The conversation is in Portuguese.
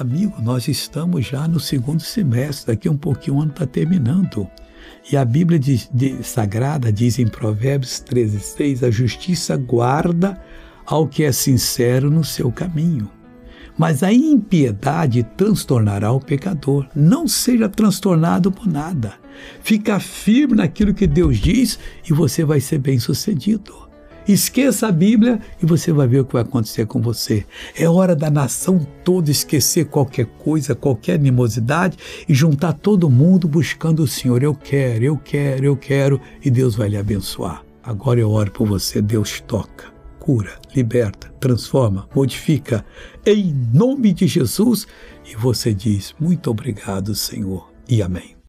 Amigo, nós estamos já no segundo semestre, daqui um pouquinho o ano está terminando. E a Bíblia de, de, Sagrada diz em Provérbios 13, 6, a justiça guarda ao que é sincero no seu caminho. Mas a impiedade transtornará o pecador. Não seja transtornado por nada. Fica firme naquilo que Deus diz e você vai ser bem sucedido. Esqueça a Bíblia e você vai ver o que vai acontecer com você. É hora da nação toda esquecer qualquer coisa, qualquer animosidade e juntar todo mundo buscando o Senhor. Eu quero, eu quero, eu quero e Deus vai lhe abençoar. Agora eu oro por você, Deus toca, cura, liberta, transforma, modifica em nome de Jesus e você diz: Muito obrigado, Senhor, e amém.